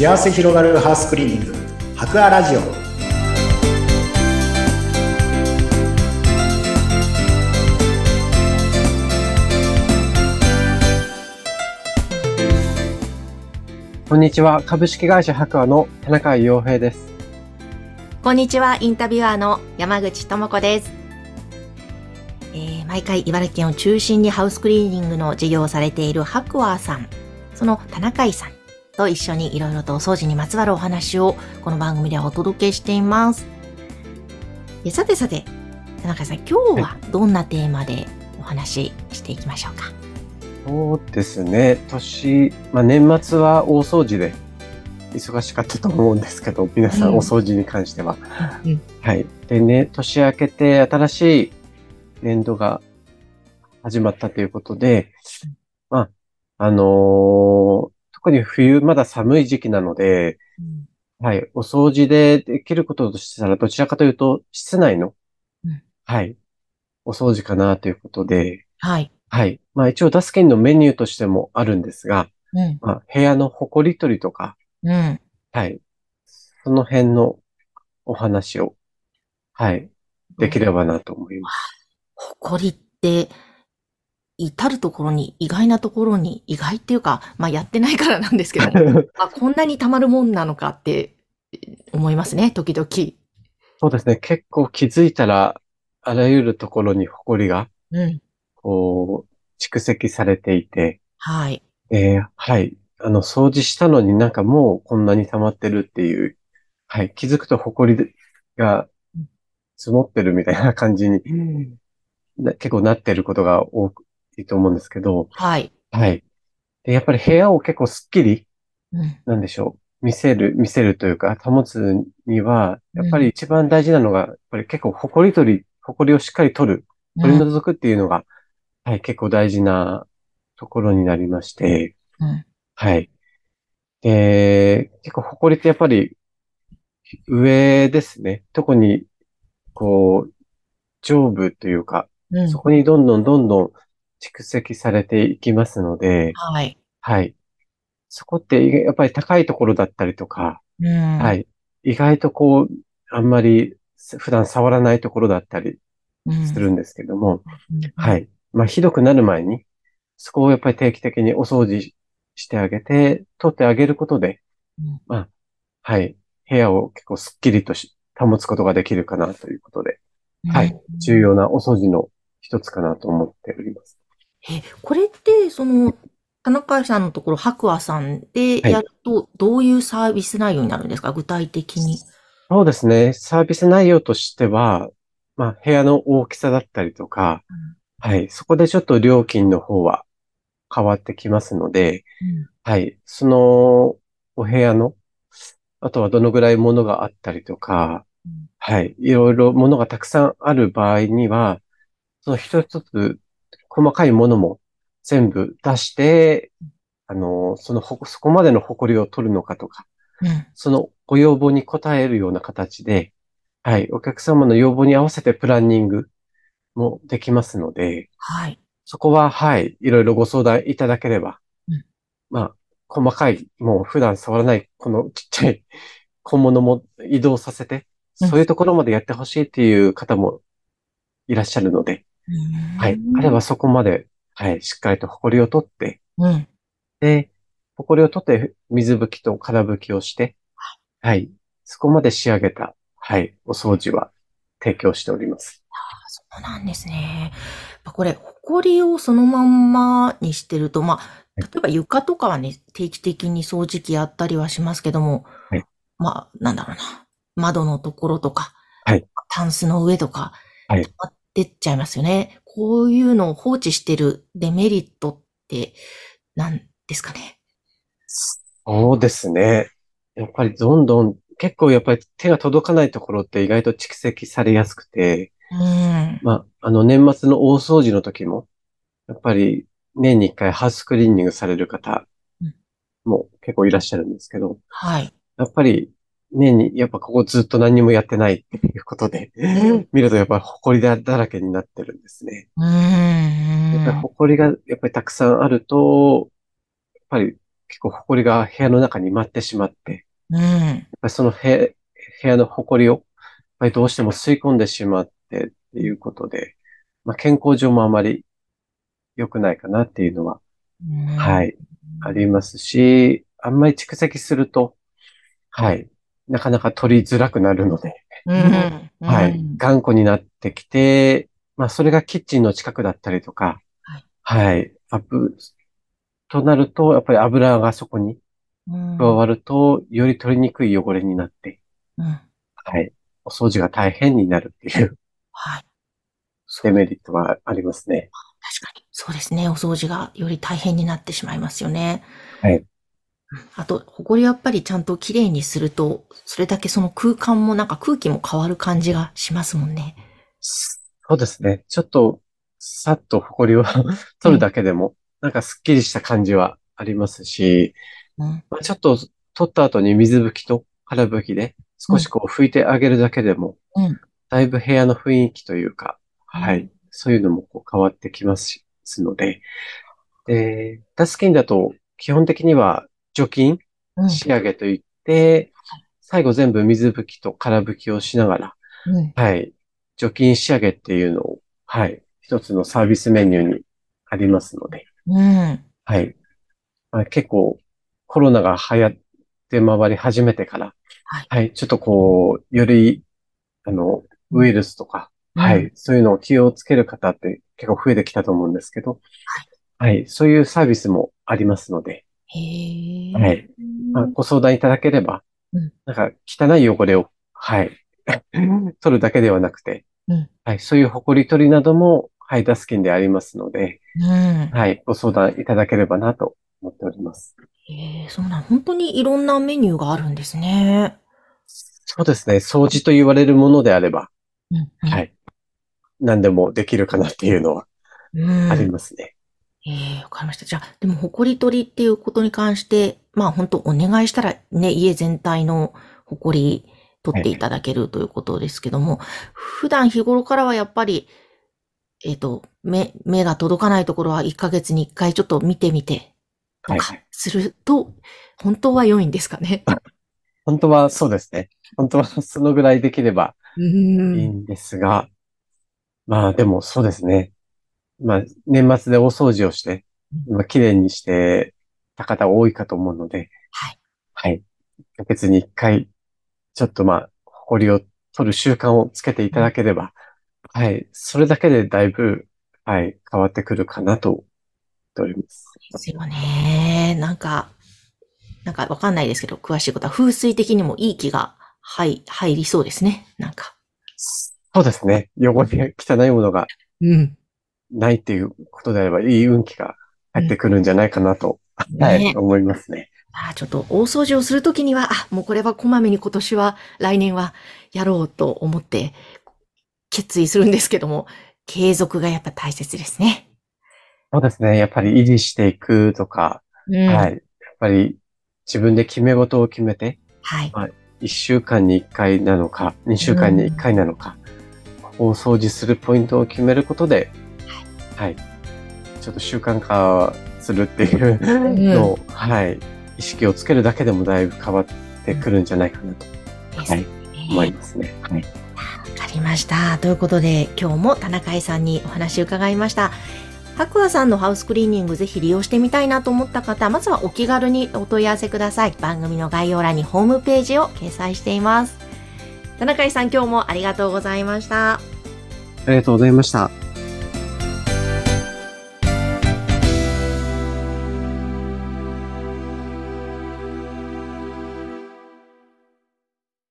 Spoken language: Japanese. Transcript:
幸せ広がるハウスクリーニング博アラジオこんにちは。株式会社白亜の田中洋平です。こんにちは、インタビュアーの山口智子です。えー毎回茨城県を中心にハウスクリーニングの事業をされている白亜さん、その田中井さんと一緒にいろいろとお掃除にまつわるお話をこの番組ではお届けしています。えさてさて、田中井さん、今日はどんなテーマでお話ししていきましょうか？そうですね。年、まあ、年末は大掃除で忙しかったと思うんですけど、皆さうんんお掃除に関しては。うんはい。でね、年明けて新しい年度が始まったということで、まあ、あのー特に冬まだ寒い時期なので、はい。お掃除でできることとしたら、どちらかというと、室内の、うんはい。お掃除かなということで、はい。はい。まあ一応、ダスケンのメニューとしてもあるんですが、うん。まあ部屋の埃取りとか、うん。はい。その辺のお話を、はい。できればなと思います。誇りって、至るところに、意外なところに、意外っていうか、まあやってないからなんですけども、あ、こんなに溜まるもんなのかって思いますね、時々。そうですね。結構気づいたら、あらゆるところに埃が、うん。こう、蓄積されていて、はい。えーはい。あの、掃除したのになんかもうこんなに溜まってるっていう、はい。気づくと埃が積もってるみたいな感じに、な結構なってることが多くいいと思うんですけど、はい。はい。で、やっぱり部屋を結構スッキリ、うん。なんでしょう。見せる、見せるというか、保つには、やっぱり一番大事なのが、やっぱり結構埃取り、埃をしっかり取る、取りうん。除くっていうのが、はい、結構大事なところになりまして、うんはい。で、結構埃ってやっぱり上ですね。特に、こう、上部というか、うんそこにどんどんどんどん蓄積されていきますので、はい。はい。そこってやっぱり高いところだったりとか、うん。。はいい。意外とこう、あんまり普段触らないところだったりうん。するんですけども、うん。はい。まあ、ひどくなる前に、そこをやっぱり定期的にお掃除してあげて、取ってあげることで、うんまあ、はい。部屋を結構スッキリとし保つことができるかなということで、はい。重要なお掃除の一つかなと思っております。え、これって、その、田中さんのところ、白亜さんでやると、どういうサービス内容になるんですか？具体的に。そうですね。サービス内容としては、まあ、部屋の大きさだったりとか、はい。そこでちょっと料金の方は変わってきますので、はい。その、お部屋の、あとはどのぐらい物があったりとかうん、はい。いろいろ物がたくさんある場合には、その一つ一つ細かいものも全部出して、あの、そのほ、そこまでの誇りを取るのかとか、うん。そのご要望に応えるような形で、はい。お客様の要望に合わせてプランニングもできますので、はい。そこは、はい、いろいろご相談いただければ、うんまあ、細かい、もう普段触らない、このちっちゃい 小物も移動させて、うんそういうところまでやってほしいっていう方もいらっしゃるので、はい。あればそこまで、はい、しっかりと埃を取って、うん。で、埃を取って水拭きと空拭きをして、はい、そこまで仕上げた、はい、お掃除は提供しております。そうなんですね。これ、埃をそのまんまにしてると、まあ、例えば床とかはね、定期的に掃除機やったりはしますけども、はいまあ、なんだろうな。窓のところとか、はいタンスの上とか、はい溜まってっちゃいますよね。こういうのを放置してるデメリットって何ですかね？そうですね。やっぱりどんどん、結構やっぱり手が届かないところって意外と蓄積されやすくて、うん。まあ、あの年末の大掃除の時も、やっぱり年に一回ハウスクリーニングされる方うんも結構いらっしゃるんですけど、はい。やっぱり年に、やっぱここずっと何にもやってないっていうことで、ん見るとやっぱり埃だだらけになってるんですね。うん。やっぱり埃がやっぱりたくさんあると、やっぱり結構埃が部屋の中に舞ってしまって、うん。やっぱりその部屋部屋の埃を、やっぱりどうしても吸い込んでしまってっていうことで、まあ、健康上もあまり良くないかなっていうのは、はい、ありますし、あんまり蓄積すると、はい、なかなか取りづらくなるので、うん。はいうん、頑固になってきて、まあ、それがキッチンの近くだったりとか、はい。はい、アップ、となると、やっぱり油がそこにうん加わると、より取りにくい汚れになって、うん。はい、お掃除が大変になるっていうはい。デメリットはありますね。確かに。そうですね。お掃除がより大変になってしまいますよね。はいうん。あと、埃やっぱりちゃんときれいにすると、それだけその空間もなんか空気も変わる感じがしますもんね。そうですね。ちょっと、さっと埃を 取るだけでも、なんかスッキリした感じはありますし、うん。まあ、ちょっと取った後に水拭きと空拭きで少しこう拭いてあげるだけでも、うん。だいぶ部屋の雰囲気というか、はうい、そういうのもこう変わってきますので、で、ダスキンだと基本的には除菌、うん。仕上げといって、最後全部水拭きと空拭きをしながら、うん。はい。除菌仕上げっていうのを、はい。一つのサービスメニューにありますので、うん。はい。まあ、結構コロナが流行って回り始めてから、はいちょっとこう、より、あの、ウイルスとか、うんはい。そういうのを気をつける方って結構増えてきたと思うんですけど、はい。そういうサービスもありますので、へえ。はい。まあ、ご相談いただければ、うんなんか汚い汚れを、はい。取るだけではなくて、うんはい。そういう埃取りなども、はい、ダスキンでありますので、うん。はい。ご相談いただければなと思っております。へえ、そうなん、本当にいろんなメニューがあるんですね。そうですね。掃除と言われるものであれば、うん。うんはい。何でもできるかなっていうのはうん。ありますね。ええわかりました。じゃあ、でも、ほこり取りっていうことに関して、まあ、本当お願いしたらね、家全体のほこり取っていただけるということですけども、普段日頃からはやっぱり、えっ、と、目、目が届かないところは1ヶ月に1回ちょっと見てみて、とかはい、すると、本当は良いんですかね？本当はそうですね。本当はそのぐらいできればういいん。んですが、まあでもそうですね。まあ年末で大掃除をして、まあ綺麗にしてた方多いかと思うので、はい。はい。1ヶ月に1回、ちょっとまあ、埃を取る習慣をつけていただければ、はい。それだけでだいぶ、はい、変わってくるかなと思っております。ですよね。なんか、なんかわかんないですけど、詳しいことは風水的にもいい気が入、入りそうですね。なんか。そうですね。汚れ、汚いものがうん。ないっていうことであれば、いい運気が入ってくるんじゃないかなと、はい、ね思いますね。あーちょっと大掃除をするときには、あ、もうこれはこまめに今年は、来年はやろうと思って、決意するんですけども、継続がやっぱ大切ですね。そうですね。やっぱり維持していくとか、うんはい。やっぱり自分で決め事を決めて、はい。1週間に1回なのか、2週間に1回なのか、ここを掃除するポイントを決めることで、はい。ちょっと習慣化するっていうのを、はい。意識をつけるだけでもだいぶ変わってくるんじゃないかなと、ですはい、思いね。ますね。はい。わかりました。ということで、今日も田中井さんにお話伺いました。白亜さんのハウスクリーニングぜひ利用してみたいなと思った方、まずはお気軽にお問い合わせください。番組の概要欄にホームページを掲載しています。田中井さん、今日もありがとうございました。ありがとうございました。